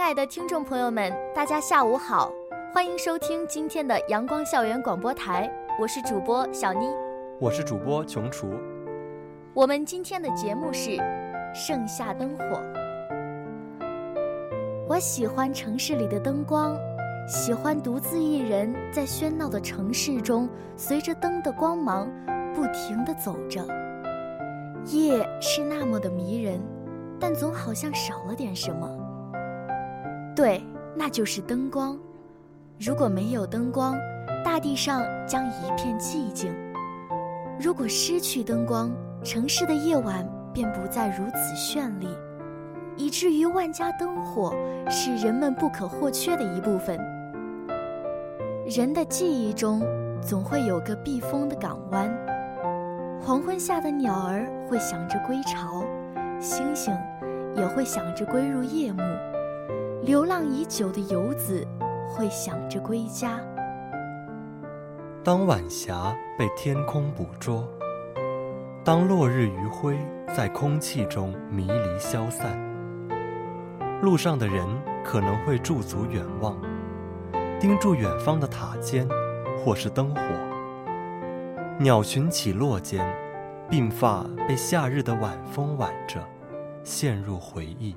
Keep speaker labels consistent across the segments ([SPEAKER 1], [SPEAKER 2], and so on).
[SPEAKER 1] 亲爱的听众朋友们，大家下午好，欢迎收听今天的阳光校园广播台，我是主播小妮，
[SPEAKER 2] 我是主播琼厨。
[SPEAKER 1] 我们今天的节目是盛夏灯火。我喜欢城市里的灯光，喜欢独自一人在喧闹的城市中，随着灯的光芒不停地走着。夜是那么的迷人，但总好像少了点什么。对，那就是灯光。如果没有灯光，大地上将一片寂静；如果失去灯光，城市的夜晚便不再如此绚丽，以至于万家灯火是人们不可或缺的一部分。人的记忆中，总会有个避风的港湾。黄昏下的鸟儿会想着归巢，星星也会想着归入夜幕。流浪已久的游子会想着归家。
[SPEAKER 2] 当晚霞被天空捕捉，当落日余晖在空气中迷离消散，路上的人可能会驻足远望，盯住远方的塔尖或是灯火。鸟群起落间，鬓发被夏日的晚风挽着，陷入回忆。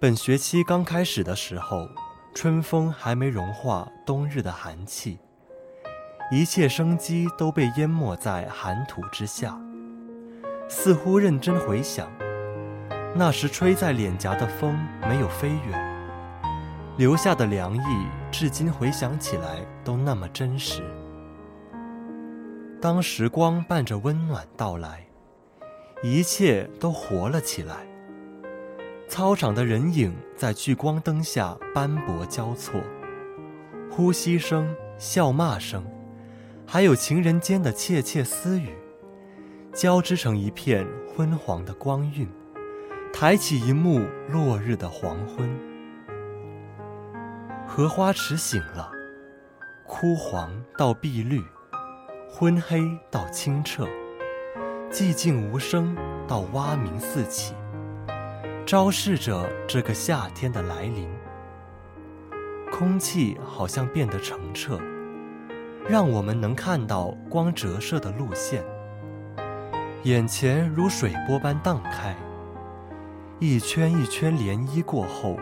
[SPEAKER 2] 本学期刚开始的时候，春风还没融化冬日的寒气，一切生机都被淹没在寒土之下。似乎认真回想，那时吹在脸颊的风没有飞远，留下的凉意，至今回想起来都那么真实。当时光伴着温暖到来，一切都活了起来。操场的人影在聚光灯下斑驳交错，呼吸声、笑骂声，还有情人间的窃窃私语，交织成一片昏黄的光晕，抬起一幕落日的黄昏。荷花池醒了，枯黄到碧绿，昏黑到清澈，寂静无声到蛙鸣四起。昭示着这个夏天的来临。空气好像变得澄澈，让我们能看到光折射的路线。眼前如水波般荡开，一圈一圈涟漪过后，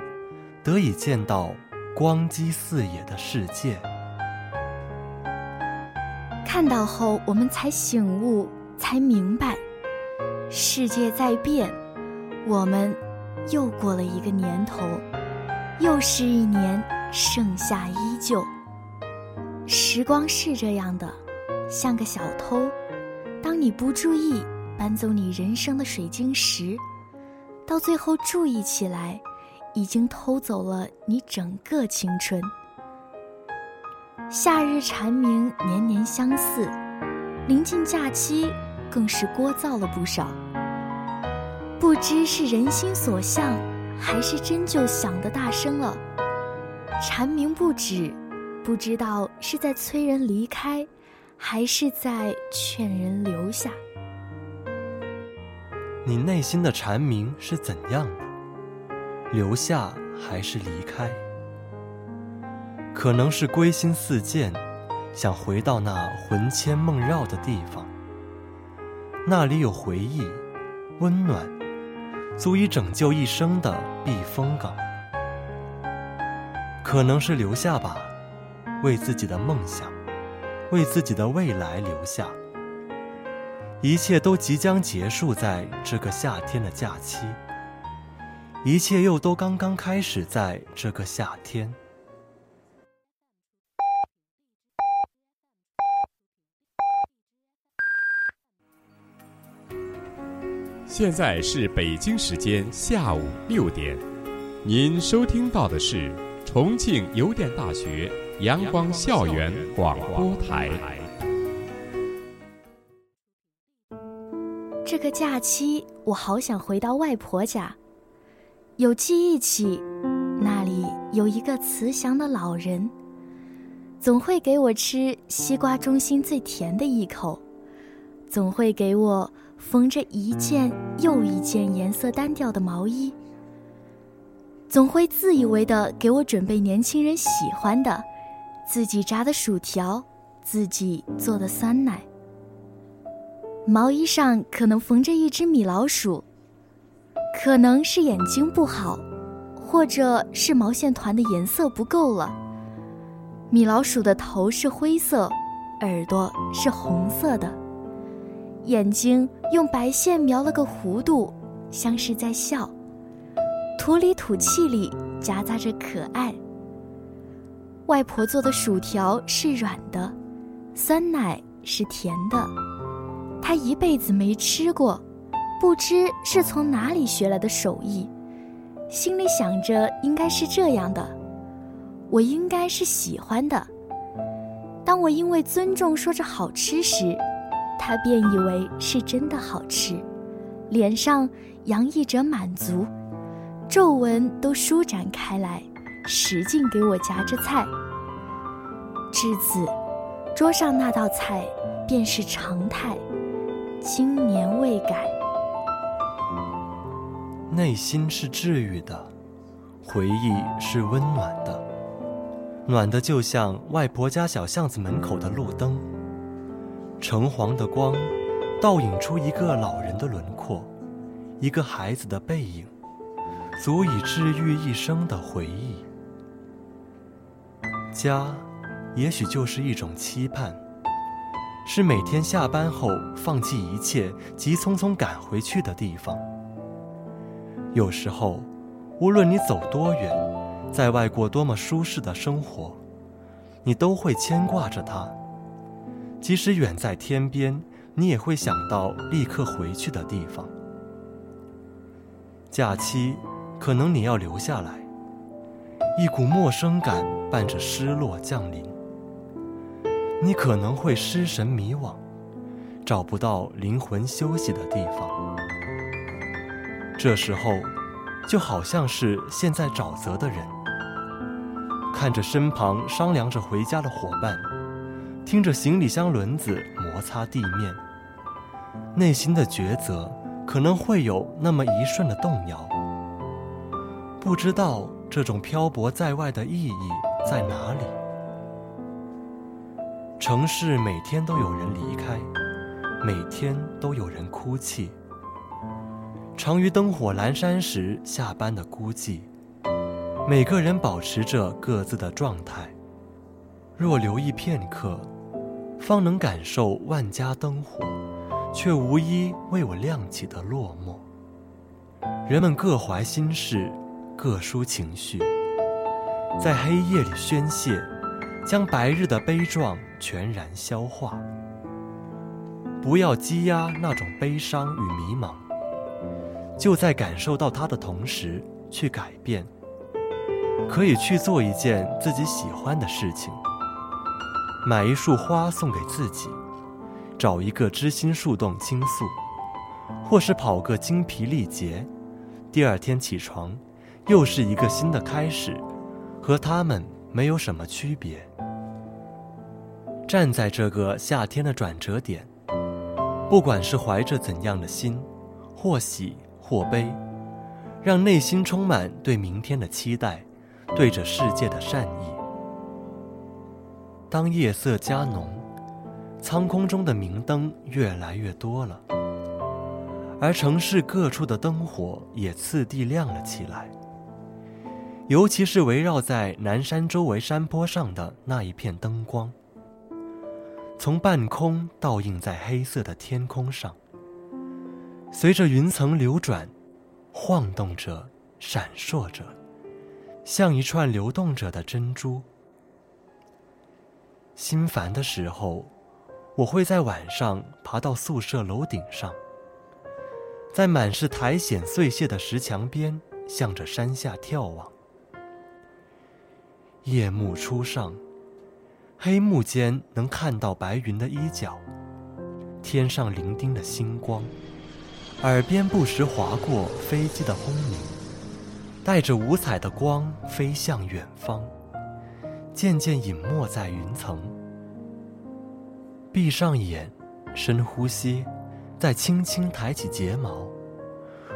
[SPEAKER 2] 得以见到光基四野的世界。
[SPEAKER 1] 看到后，我们才醒悟，才明白，世界在变，我们。又过了一个年头，又是一年盛夏依旧。时光是这样的，像个小偷，当你不注意搬走你人生的水晶石，到最后注意起来，已经偷走了你整个青春。夏日蝉鸣年年相似，临近假期更是聒噪了不少。不知是人心所向，还是真就响得大声了。蝉鸣不止，不知道是在催人离开，还是在劝人留下。
[SPEAKER 2] 你内心的蝉鸣是怎样的？留下还是离开？可能是归心似箭，想回到那魂牵梦绕的地方。那里有回忆，温暖。足以拯救一生的避风港，可能是留下吧，为自己的梦想，为自己的未来留下。一切都即将结束在这个夏天的假期，一切又都刚刚开始在这个夏天。
[SPEAKER 3] 现在是北京时间下午六点，您收听到的是重庆邮电大学阳光校园广播台。
[SPEAKER 1] 这个假期，我好想回到外婆家。有记忆起，那里有一个慈祥的老人，总会给我吃西瓜中心最甜的一口，总会给我。缝着一件又一件颜色单调的毛衣，总会自以为的给我准备年轻人喜欢的，自己炸的薯条，自己做的酸奶。毛衣上可能缝着一只米老鼠，可能是眼睛不好，或者是毛线团的颜色不够了。米老鼠的头是灰色，耳朵是红色的。眼睛用白线描了个弧度，像是在笑。土里土气里夹杂着可爱。外婆做的薯条是软的，酸奶是甜的。她一辈子没吃过，不知是从哪里学来的手艺，心里想着应该是这样的，我应该是喜欢的。当我因为尊重说着好吃时。他便以为是真的好吃，脸上洋溢着满足，皱纹都舒展开来，使劲给我夹着菜。至此，桌上那道菜便是常态，经年未改。
[SPEAKER 2] 内心是治愈的，回忆是温暖的，暖的就像外婆家小巷子门口的路灯。橙黄的光，倒影出一个老人的轮廓，一个孩子的背影，足以治愈一生的回忆。家，也许就是一种期盼，是每天下班后放弃一切，急匆匆赶回去的地方。有时候，无论你走多远，在外过多么舒适的生活，你都会牵挂着他。即使远在天边，你也会想到立刻回去的地方。假期，可能你要留下来。一股陌生感伴着失落降临，你可能会失神迷惘，找不到灵魂休息的地方。这时候，就好像是现在沼泽的人，看着身旁商量着回家的伙伴。听着行李箱轮子摩擦地面，内心的抉择可能会有那么一瞬的动摇。不知道这种漂泊在外的意义在哪里。城市每天都有人离开，每天都有人哭泣。常于灯火阑珊时下班的孤寂，每个人保持着各自的状态。若留意片刻。方能感受万家灯火，却无一为我亮起的落寞。人们各怀心事，各抒情绪，在黑夜里宣泄，将白日的悲壮全然消化。不要积压那种悲伤与迷茫，就在感受到它的同时去改变。可以去做一件自己喜欢的事情。买一束花送给自己，找一个知心树洞倾诉，或是跑个精疲力竭，第二天起床，又是一个新的开始，和他们没有什么区别。站在这个夏天的转折点，不管是怀着怎样的心，或喜或悲，让内心充满对明天的期待，对着世界的善意。当夜色加浓，苍空中的明灯越来越多了，而城市各处的灯火也次第亮了起来。尤其是围绕在南山周围山坡上的那一片灯光，从半空倒映在黑色的天空上，随着云层流转，晃动着，闪烁着，像一串流动着的珍珠。心烦的时候，我会在晚上爬到宿舍楼顶上，在满是苔藓碎屑的石墙边，向着山下眺望。夜幕初上，黑幕间能看到白云的衣角，天上伶仃的星光，耳边不时划过飞机的轰鸣，带着五彩的光飞向远方，渐渐隐没在云层。闭上眼，深呼吸，再轻轻抬起睫毛，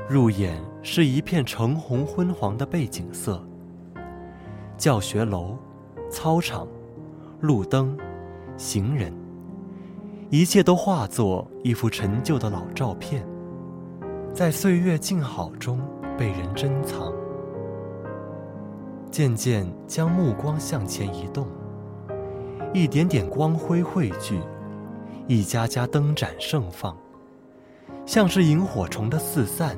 [SPEAKER 2] 入眼是一片橙红昏黄的背景色。教学楼、操场、路灯、行人，一切都化作一幅陈旧的老照片，在岁月静好中被人珍藏。渐渐将目光向前移动，一点点光辉汇聚，一家家灯盏盛放，像是萤火虫的四散，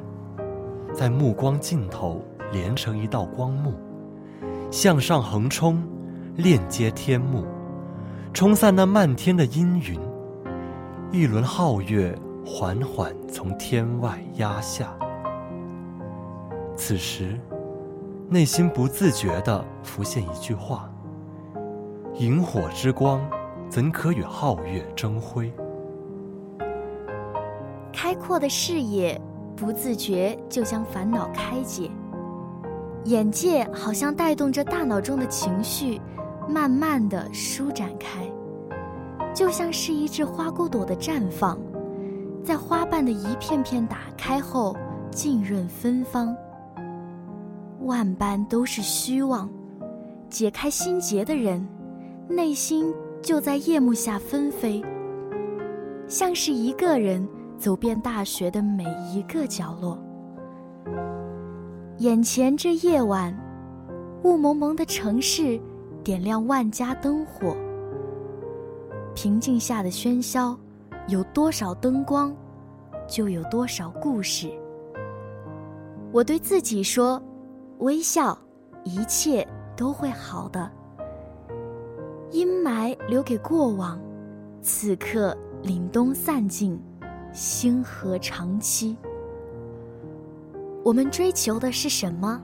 [SPEAKER 2] 在目光尽头连成一道光幕。向上横冲，链接天幕，冲散那漫天的阴云。一轮皓月缓缓从天外压下。此时，内心不自觉地浮现一句话：“萤火之光，怎可与皓月争辉？”
[SPEAKER 1] 开阔的视野，不自觉就将烦恼开解。眼界好像带动着大脑中的情绪，慢慢的舒展开，就像是一只花骨朵的绽放，在花瓣的一片片打开后，浸润芬芳。万般都是虚妄，解开心结的人，内心就在夜幕下纷飞，像是一个人走遍大学的每一个角落。眼前这夜晚，雾蒙蒙的城市，点亮万家灯火。平静下的喧嚣，有多少灯光，就有多少故事。我对自己说：微笑，一切都会好的。阴霾留给过往，此刻凛冬散尽，星河长期。我们追求的是什么？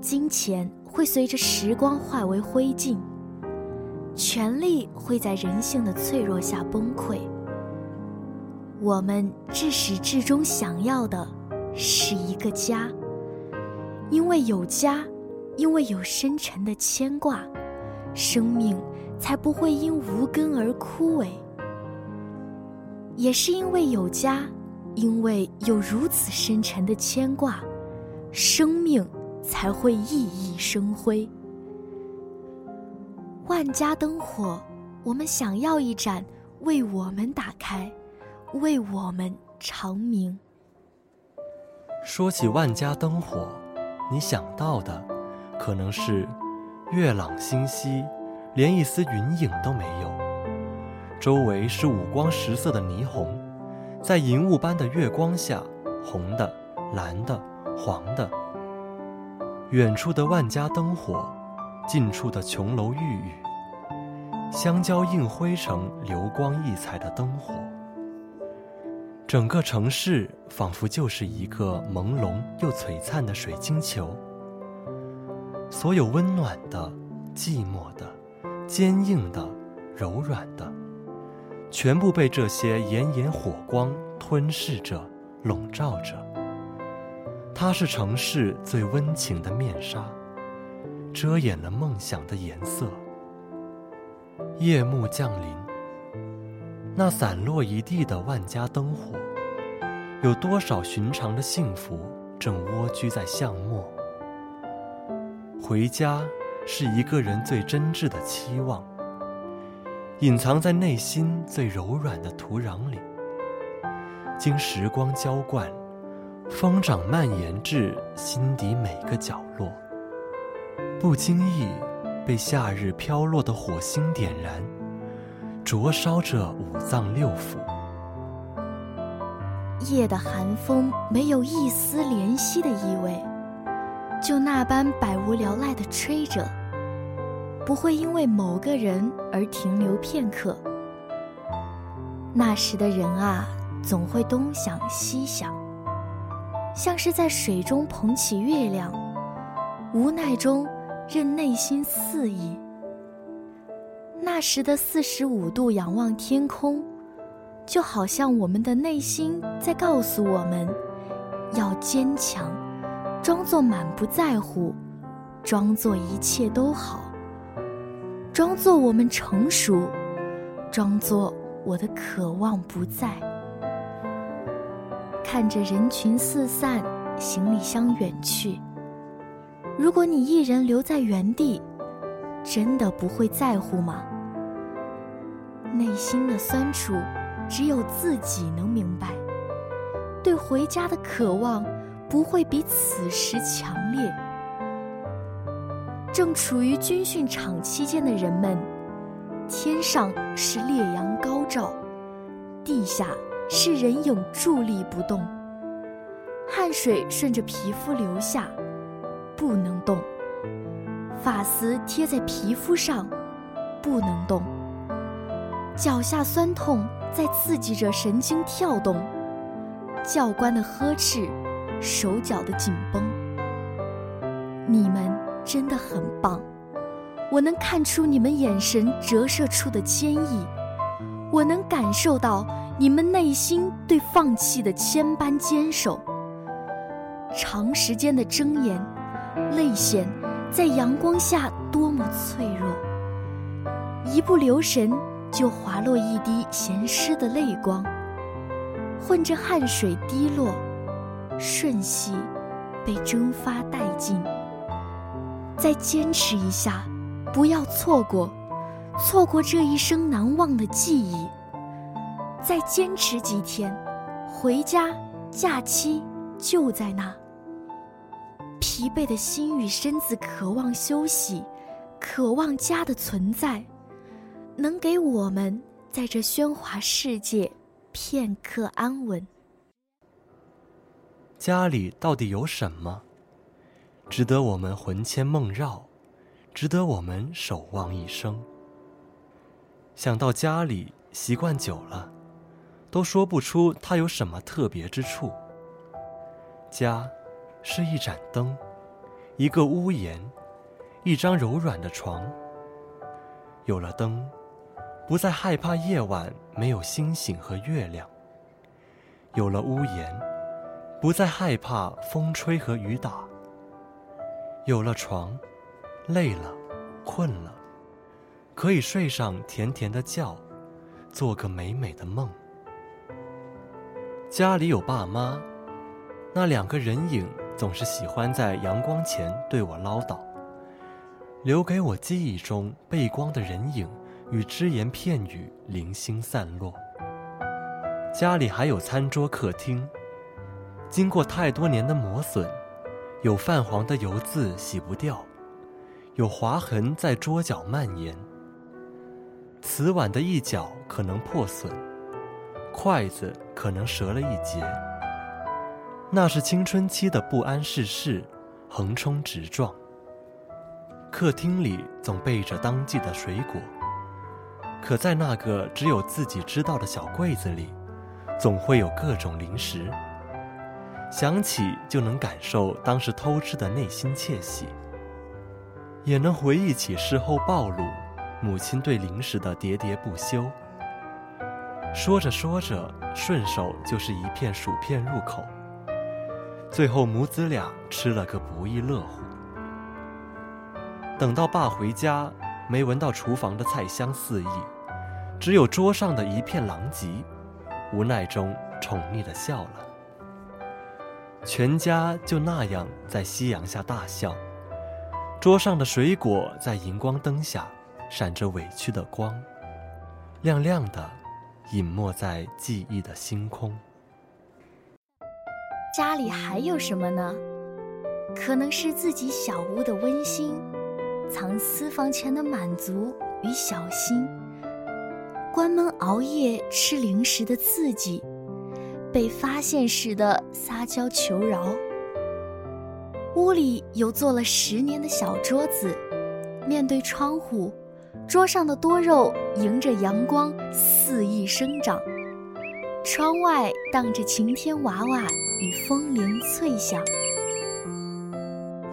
[SPEAKER 1] 金钱会随着时光化为灰烬，权力会在人性的脆弱下崩溃。我们至始至终想要的是一个家，因为有家，因为有深沉的牵挂，生命才不会因无根而枯萎。也是因为有家。因为有如此深沉的牵挂，生命才会熠熠生辉。万家灯火，我们想要一盏为我们打开，为我们长明。
[SPEAKER 2] 说起万家灯火，你想到的可能是月朗星稀，连一丝云影都没有，周围是五光十色的霓虹。在银雾般的月光下，红的、蓝的、黄的，远处的万家灯火，近处的琼楼玉宇，相交映辉成流光溢彩的灯火。整个城市仿佛就是一个朦胧又璀璨的水晶球，所有温暖的、寂寞的、坚硬的、柔软的。全部被这些炎炎火光吞噬着、笼罩着。它是城市最温情的面纱，遮掩了梦想的颜色。夜幕降临，那散落一地的万家灯火，有多少寻常的幸福正蜗居在巷陌？回家，是一个人最真挚的期望。隐藏在内心最柔软的土壤里，经时光浇灌，疯长蔓延至心底每个角落，不经意被夏日飘落的火星点燃，灼烧着五脏六腑。
[SPEAKER 1] 夜的寒风没有一丝怜惜的意味，就那般百无聊赖地吹着。不会因为某个人而停留片刻。那时的人啊，总会东想西想，像是在水中捧起月亮，无奈中任内心肆意。那时的四十五度仰望天空，就好像我们的内心在告诉我们，要坚强，装作满不在乎，装作一切都好，装作我们成熟，装作我的渴望不在。看着人群四散，行李箱远去。如果你一人留在原地，真的不会在乎吗？内心的酸楚，只有自己能明白。对回家的渴望，不会比此时强烈。正处于军训场期间的人们，天上是烈阳高照，地下。是人影伫立不动，汗水顺着皮肤流下，不能动；发丝贴在皮肤上，不能动；脚下酸痛在刺激着神经跳动，教官的呵斥，手脚的紧绷。你们真的很棒，我能看出你们眼神折射出的坚毅，我能感受到。你们内心对放弃的千般坚守，长时间的睁眼，泪腺在阳光下多么脆弱，一不留神就滑落一滴咸湿的泪光，混着汗水滴落，瞬息被蒸发殆尽。再坚持一下，不要错过，错过这一生难忘的记忆。再坚持几天，回家，假期就在那。疲惫的心与身子渴望休息，渴望家的存在，能给我们在这喧哗世界片刻安稳。
[SPEAKER 2] 家里到底有什么，值得我们魂牵梦绕，值得我们守望一生？想到家里，习惯久了。都说不出它有什么特别之处。家，是一盏灯，一个屋檐，一张柔软的床。有了灯，不再害怕夜晚没有星星和月亮。有了屋檐，不再害怕风吹和雨打。有了床，累了，困了，可以睡上甜甜的觉，做个美美的梦。家里有爸妈，那两个人影总是喜欢在阳光前对我唠叨，留给我记忆中背光的人影与只言片语零星散落。家里还有餐桌、客厅，经过太多年的磨损，有泛黄的油渍洗不掉，有划痕在桌角蔓延，瓷碗的一角可能破损。筷子可能折了一截，那是青春期的不谙世事，横冲直撞。客厅里总备着当季的水果，可在那个只有自己知道的小柜子里，总会有各种零食。想起就能感受当时偷吃的内心窃喜，也能回忆起事后暴露母亲对零食的喋喋不休。说着说着，顺手就是一片薯片入口。最后母子俩吃了个不亦乐乎。等到爸回家，没闻到厨房的菜香四溢，只有桌上的一片狼藉，无奈中宠溺的笑了。全家就那样在夕阳下大笑，桌上的水果在荧光灯下闪着委屈的光，亮亮的。隐没在记忆的星空。
[SPEAKER 1] 家里还有什么呢？可能是自己小屋的温馨，藏私房钱的满足与小心，关门熬夜吃零食的刺激，被发现时的撒娇求饶。屋里有做了十年的小桌子，面对窗户。桌上的多肉迎着阳光肆意生长，窗外荡着晴天娃娃与风铃脆响。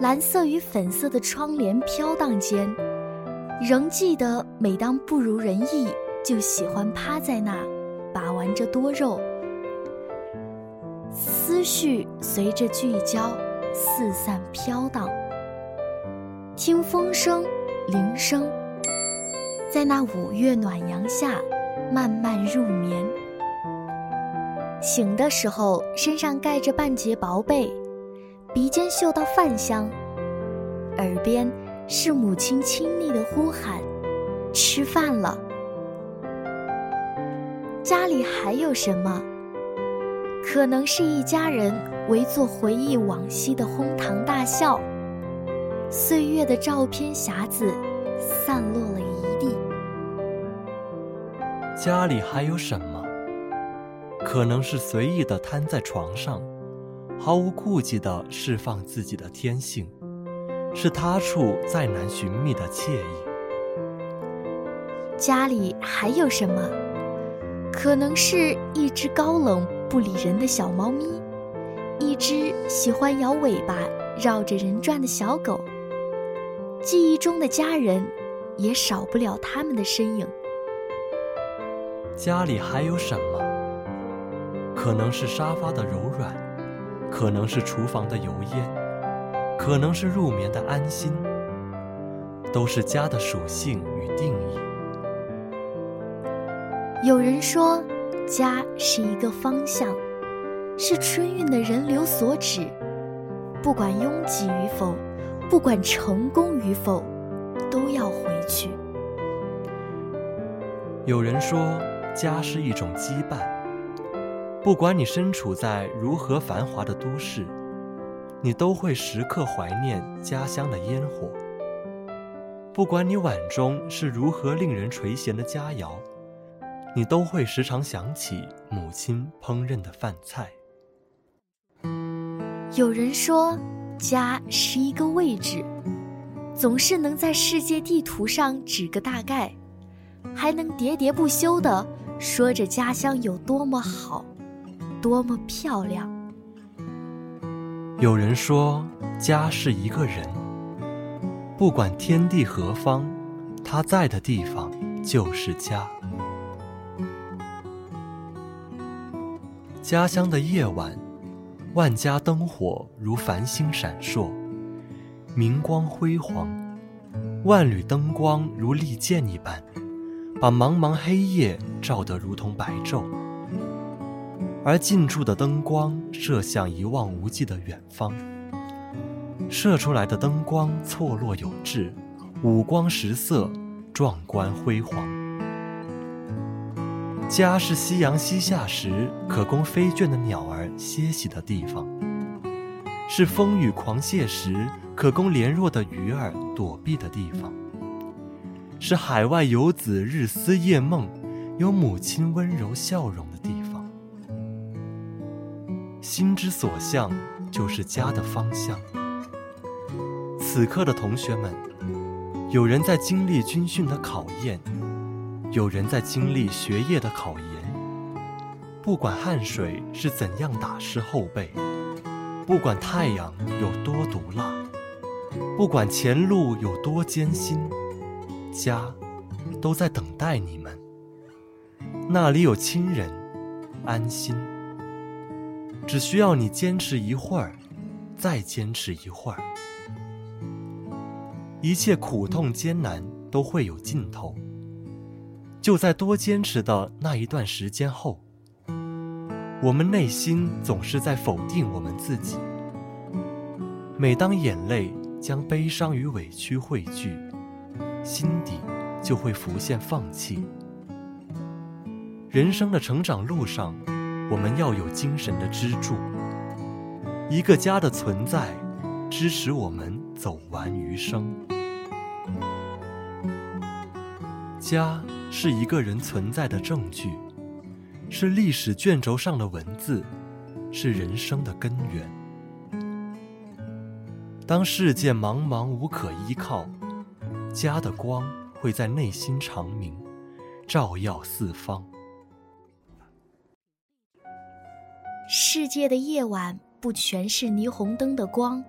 [SPEAKER 1] 蓝色与粉色的窗帘飘荡间，仍记得每当不如人意，就喜欢趴在那，把玩着多肉。思绪随着聚焦，四散飘荡。听风声，铃声，在那五月暖阳下，慢慢入眠。醒的时候，身上盖着半截薄被。鼻尖嗅到饭香，耳边是母亲亲昵的呼喊：“吃饭了。”家里还有什么？可能是一家人围坐回忆往昔的哄堂大笑。岁月的照片匣子散落了一地。
[SPEAKER 2] 家里还有什么？可能是随意的瘫在床上。毫无顾忌地释放自己的天性，是他处再难寻觅的惬意。
[SPEAKER 1] 家里还有什么？可能是一只高冷不理人的小猫咪，一只喜欢摇尾巴绕着人转的小狗。记忆中的家人，也少不了他们的身影。
[SPEAKER 2] 家里还有什么？可能是沙发的柔软。可能是厨房的油烟，可能是入眠的安心，都是家的属性与定义。
[SPEAKER 1] 有人说，家是一个方向，是春运的人流所指，不管拥挤与否，不管成功与否，都要回去。
[SPEAKER 2] 有人说，家是一种羁绊。不管你身处在如何繁华的都市，你都会时刻怀念家乡的烟火。不管你碗中是如何令人垂涎的佳肴，你都会时常想起母亲烹饪的饭菜。
[SPEAKER 1] 有人说，家是一个位置，总是能在世界地图上指个大概，还能喋喋不休地说着家乡有多么好。多么漂亮！
[SPEAKER 2] 有人说，家是一个人，不管天地何方，他在的地方就是家。家乡的夜晚，万家灯火如繁星闪烁，明光辉煌，万缕灯光如利剑一般，把茫茫黑夜照得如同白昼。而近处的灯光射向一望无际的远方，射出来的灯光错落有致，五光十色，壮观辉煌。家是夕阳西下时可供飞倦的鸟儿歇息的地方，是风雨狂泻时可供怜弱的鱼儿躲避的地方，是海外游子日思夜梦，有母亲温柔笑容。心之所向，就是家的方向。此刻的同学们，有人在经历军训的考验，有人在经历学业的考研。不管汗水是怎样打湿后背，不管太阳有多毒辣，不管前路有多艰辛，家都在等待你们。那里有亲人，安心。只需要你坚持一会儿，再坚持一会儿，一切苦痛艰难都会有尽头。就在多坚持的那一段时间后，我们内心总是在否定我们自己。每当眼泪将悲伤与委屈汇聚，心底就会浮现放弃。人生的成长路上。我们要有精神的支柱，一个家的存在，支持我们走完余生。家是一个人存在的证据，是历史卷轴上的文字，是人生的根源。当世界茫茫无可依靠，家的光会在内心长明，照耀四方。
[SPEAKER 1] 世界的夜晚不全是霓虹灯的光，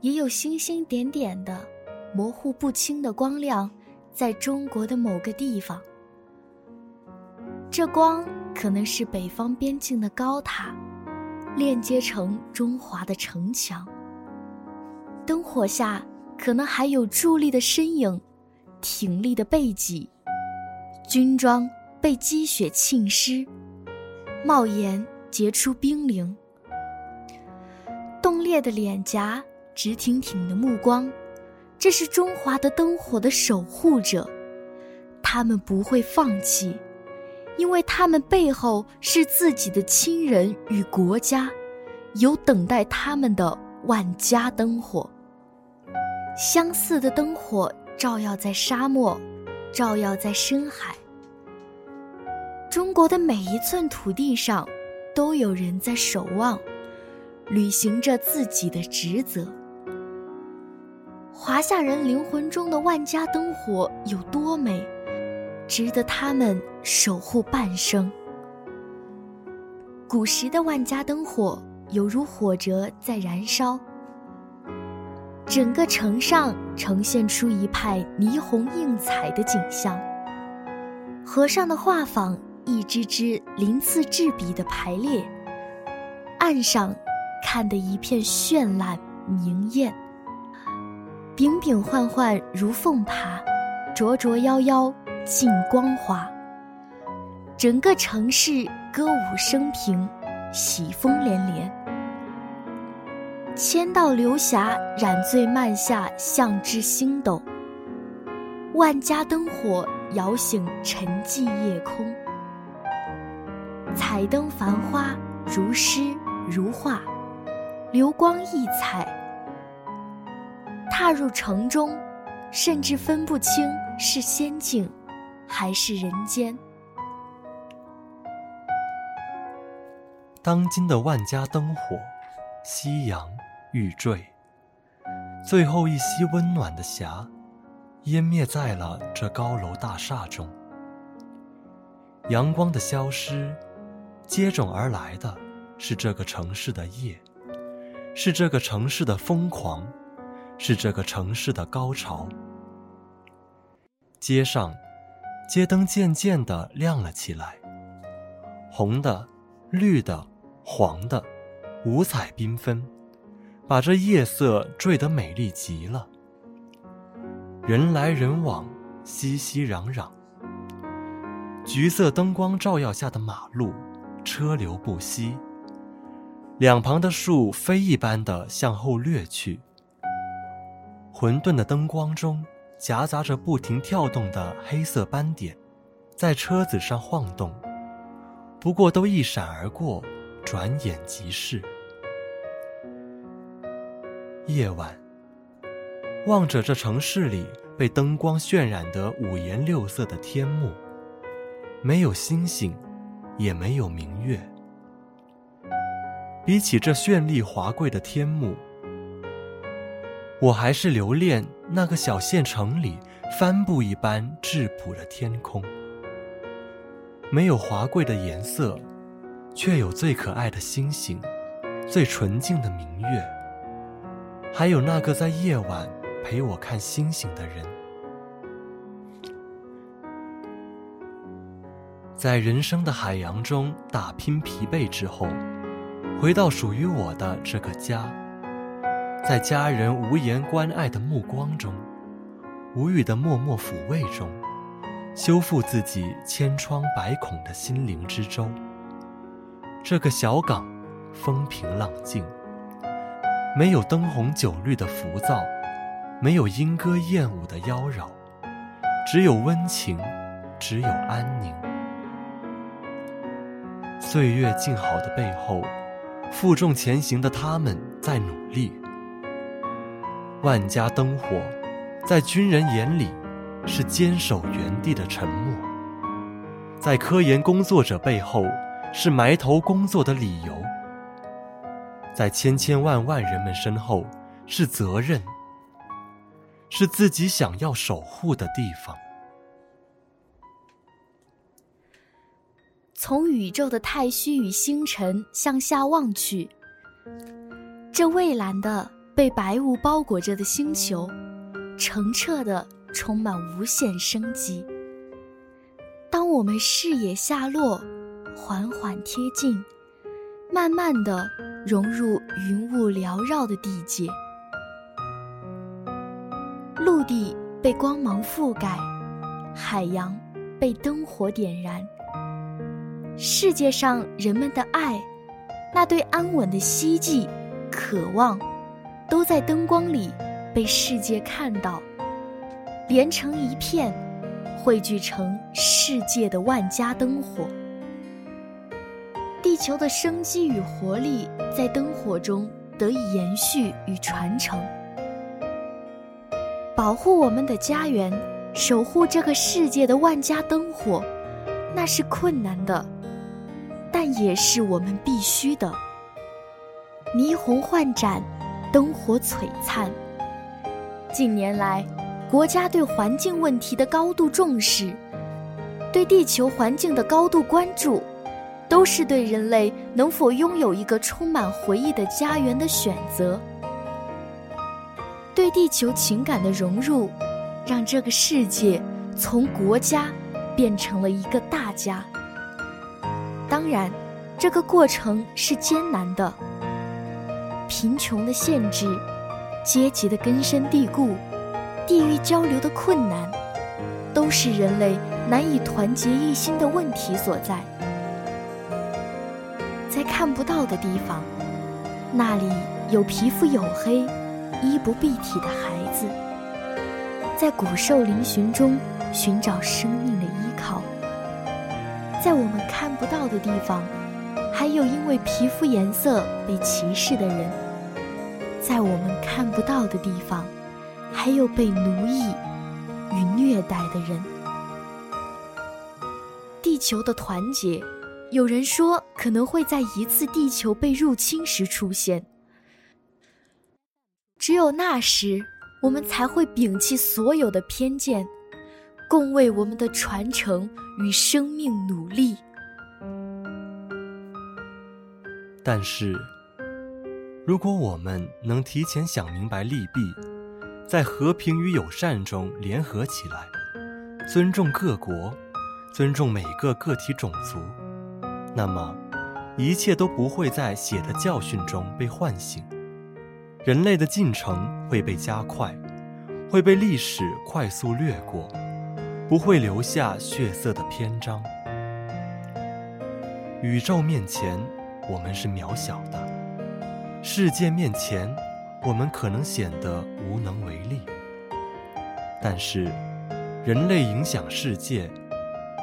[SPEAKER 1] 也有星星点点的、模糊不清的光亮，在中国的某个地方。这光可能是北方边境的高塔，链接成中华的城墙。灯火下，可能还有伫立的身影，挺立的背脊，军装被积雪浸湿，帽檐结出冰凌，冻裂的脸颊，直挺挺的目光，这是中华的灯火的守护者，他们不会放弃。因为他们背后是自己的亲人与国家，有等待他们的万家灯火。相似的灯火照耀在沙漠，照耀在深海。中国的每一寸土地上，都有人在守望，履行着自己的职责。华夏人灵魂中的万家灯火有多美？值得他们守护半生。古时的万家灯火犹如火折在燃烧，整个城上呈现出一派霓虹映彩的景象。河上的画舫一支支鳞次栉比的排列，岸上看得一片绚烂明艳。炳炳焕焕如凤爬，灼灼夭夭。尽光华，整个城市歌舞升平，喜风连连。千道流霞染醉漫下，象之星斗。万家灯火摇醒沉寂夜空。彩灯繁花如诗如画，流光溢彩。踏入城中，甚至分不清是仙境。还是人间。
[SPEAKER 2] 当今的万家灯火，夕阳欲坠，最后一息温暖的霞，湮灭在了这高楼大厦中。阳光的消失，接踵而来的是这个城市的夜，是这个城市的疯狂，是这个城市的高潮。街上。街灯渐渐地亮了起来，红的、绿的、黄的，五彩缤纷，把这夜色缀得美丽极了。人来人往，熙熙攘攘。橘色灯光照耀下的马路，车流不息。两旁的树飞一般的向后掠去。混沌的灯光中。夹杂着不停跳动的黑色斑点，在车子上晃动，不过都一闪而过，转眼即逝。夜晚，望着这城市里被灯光渲染得五颜六色的天幕，没有星星，也没有明月。比起这绚丽华贵的天幕，我还是留恋那个小县城里帆布一般质朴的天空，没有华贵的颜色，却有最可爱的星星，最纯净的明月，还有那个在夜晚陪我看星星的人。在人生的海洋中打拼疲惫之后，回到属于我的这个家。在家人无言关爱的目光中，无语的默默抚慰中，修复自己千疮百孔的心灵之舟。这个小港，风平浪静，没有灯红酒绿的浮躁，没有莺歌燕舞的妖娆，只有温情，只有安宁。岁月静好的背后，负重前行的他们在努力。万家灯火，在军人眼里是坚守原地的沉默；在科研工作者背后，是埋头工作的理由；在千千万万人们身后，是责任，是自己想要守护的地方。
[SPEAKER 1] 从宇宙的太虚与星辰向下望去，这蔚蓝的被白雾包裹着的星球，澄澈的充满无限生机。当我们视野下落，缓缓贴近，慢慢的融入云雾缭绕的地界，陆地被光芒覆盖，海洋被灯火点燃。世界上人们的爱，那对安稳的希冀、渴望，都在灯光里被世界看到，连成一片，汇聚成世界的万家灯火。地球的生机与活力在灯火中得以延续与传承。保护我们的家园，守护这个世界的万家灯火，那是困难的。但也是我们必须的。霓虹焕展，灯火璀璨。近年来，国家对环境问题的高度重视，对地球环境的高度关注，都是对人类能否拥有一个充满回忆的家园的选择。对地球情感的融入，让这个世界从国家变成了一个大家。当然，这个过程是艰难的。贫穷的限制、阶级的根深蒂固、地域交流的困难，都是人类难以团结一心的问题所在。在看不到的地方，那里有皮肤黝黑、衣不蔽体的孩子，在骨瘦嶙峋中寻找生命。在我们看不到的地方，还有因为皮肤颜色被歧视的人；在我们看不到的地方，还有被奴役与虐待的人。地球的团结，有人说可能会在一次地球被入侵时出现。只有那时，我们才会摒弃所有的偏见。共为我们的传承与生命努力。
[SPEAKER 2] 但是，如果我们能提前想明白利弊，在和平与友善中联合起来，尊重各国，尊重每个个体种族，那么，一切都不会在血的教训中被唤醒，人类的进程会被加快，会被历史快速掠过。不会留下血色的篇章。宇宙面前，我们是渺小的；世界面前，我们可能显得无能为力。但是，人类影响世界，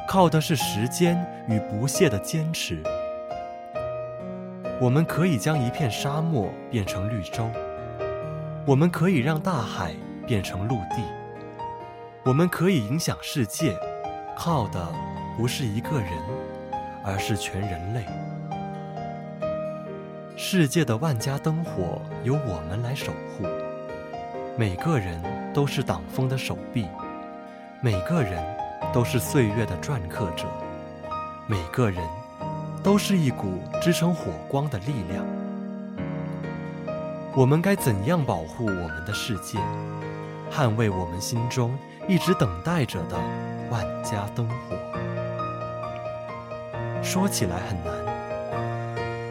[SPEAKER 2] 靠的是时间与不懈的坚持。我们可以将一片沙漠变成绿洲，我们可以让大海变成陆地。我们可以影响世界，靠的不是一个人，而是全人类。世界的万家灯火由我们来守护，每个人都是挡风的手臂，每个人都是岁月的篆刻者，每个人都是一股支撑火光的力量。我们该怎样保护我们的世界，捍卫我们心中？一直等待着的万家灯火，说起来很难。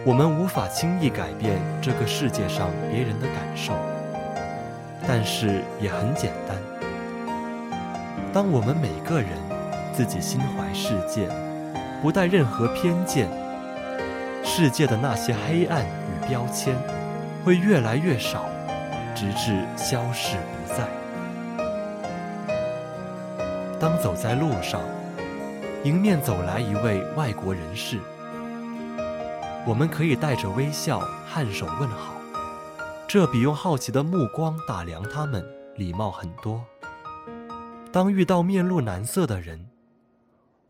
[SPEAKER 2] 我们无法轻易改变这个世界上别人的感受，但是也很简单。当我们每个人自己心怀世界，不带任何偏见，世界的那些黑暗与标签会越来越少，直至消逝走在路上，迎面走来一位外国人士，我们可以带着微笑颔首问好，这比用好奇的目光打量他们礼貌很多。当遇到面露难色的人，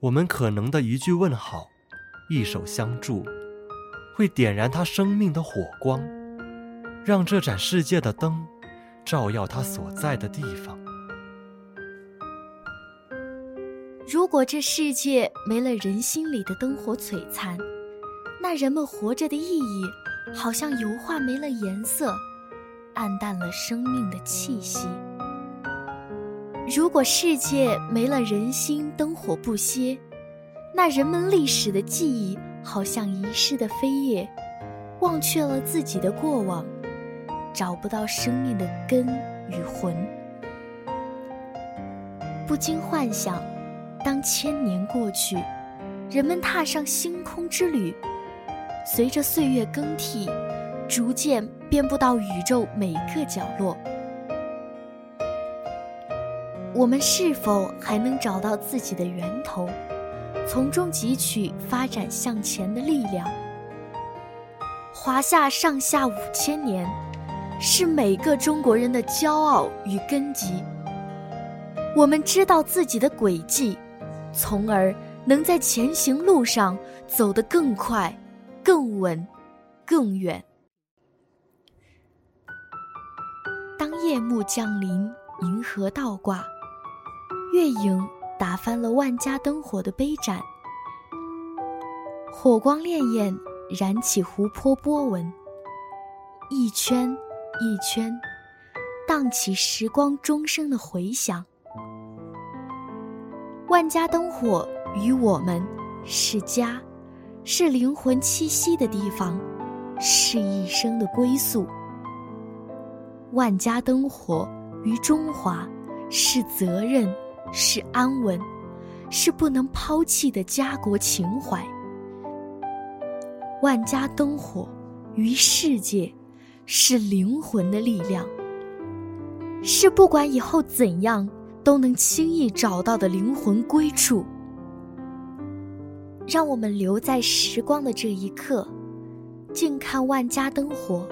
[SPEAKER 2] 我们可能的一句问好，一手相助，会点燃他生命的火光，让这盏世界的灯照耀他所在的地方。
[SPEAKER 1] 如果这世界没了人心里的灯火璀璨，那人们活着的意义，好像油画没了颜色，暗淡了生命的气息。如果世界没了人心，灯火不歇，那人们历史的记忆，好像遗失的飞叶，忘却了自己的过往，找不到生命的根与魂。不禁幻想。当千年过去，人们踏上星空之旅，随着岁月更替，逐渐遍布到宇宙每个角落。我们是否还能找到自己的源头，从中汲取发展向前的力量？华夏上下五千年，是每个中国人的骄傲与根基。我们知道自己的轨迹。从而能在前行路上走得更快、更稳、更远。当夜幕降临，银河倒挂，月影打翻了万家灯火的杯盏，火光潋滟，燃起湖泊波纹，一圈一圈，荡起时光钟声的回响。万家灯火与我们是家，是灵魂栖息的地方，是一生的归宿。万家灯火与中华是责任，是安稳，是不能抛弃的家国情怀。万家灯火与世界是灵魂的力量，是不管以后怎样。都能轻易找到的灵魂归处。让我们留在时光的这一刻，静看万家灯火，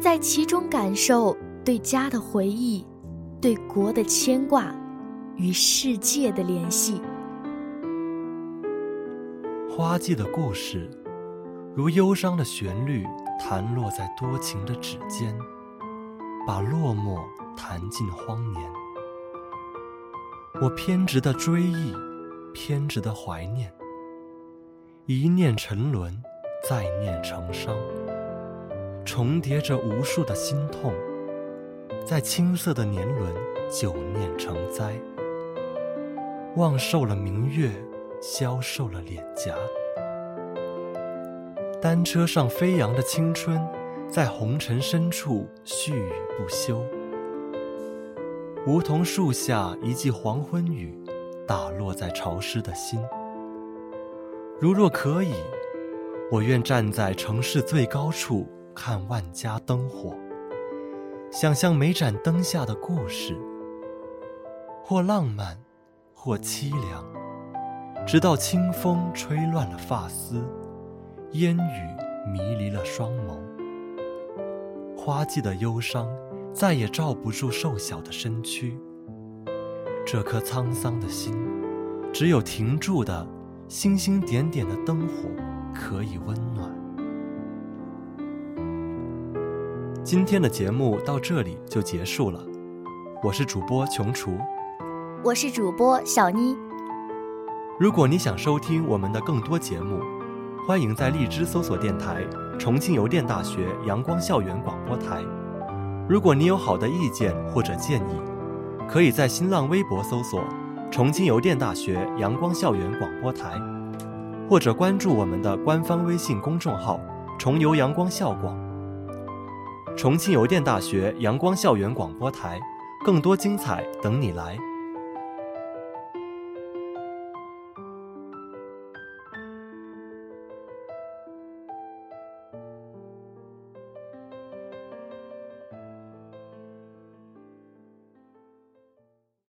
[SPEAKER 1] 在其中感受对家的回忆，对国的牵挂，与世界的联系。
[SPEAKER 2] 花季的故事，如忧伤的旋律，弹落在多情的指尖，把落寞弹进荒年。我偏执的追忆，偏执的怀念，一念沉沦，再念成伤，重叠着无数的心痛，在青涩的年轮，久念成灾，望瘦了明月，消瘦了脸颊，单车上飞扬的青春，在红尘深处絮语不休。梧桐树下一记黄昏雨，打落在潮湿的心。如若可以，我愿站在城市最高处，看万家灯火，想象每盏灯下的故事，或浪漫，或凄凉，直到清风吹乱了发丝，烟雨迷离了双眸，花季的忧伤。再也罩不住瘦小的身躯，这颗沧桑的心，只有停住的星星点点的灯火可以温暖。今天的节目到这里就结束了，我是主播琼厨，
[SPEAKER 1] 我是主播小妮。
[SPEAKER 2] 如果你想收听我们的更多节目，欢迎在荔枝搜索电台“重庆邮电大学阳光校园广播台”。如果你有好的意见或者建议，可以在新浪微博搜索“重庆邮电大学阳光校园广播台”，或者关注我们的官方微信公众号“重邮阳光校广”。重庆邮电大学阳光校园广播台，更多精彩等你来。